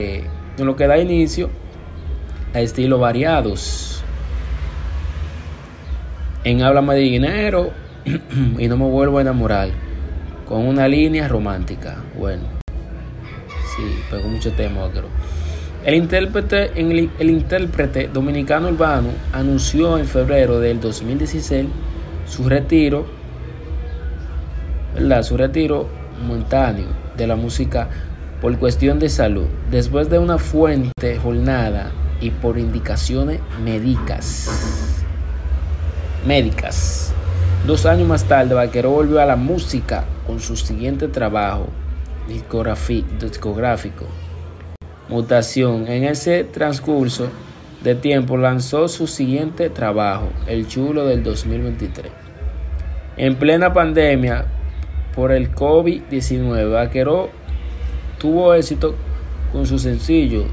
en lo que da inicio a estilos variados. En Háblame de y no me vuelvo a enamorar, con una línea romántica. Bueno, sí, pegó mucho tema. El intérprete, el, el intérprete dominicano urbano anunció en febrero del 2016 su retiro, ¿verdad? Su retiro momentáneo de la música por cuestión de salud, después de una fuente jornada y por indicaciones médicas. Médicas. Dos años más tarde, Vaquero volvió a la música con su siguiente trabajo discográfico, Mutación. En ese transcurso de tiempo lanzó su siguiente trabajo, El Chulo del 2023. En plena pandemia por el COVID-19, Vaquero tuvo éxito con su sencillo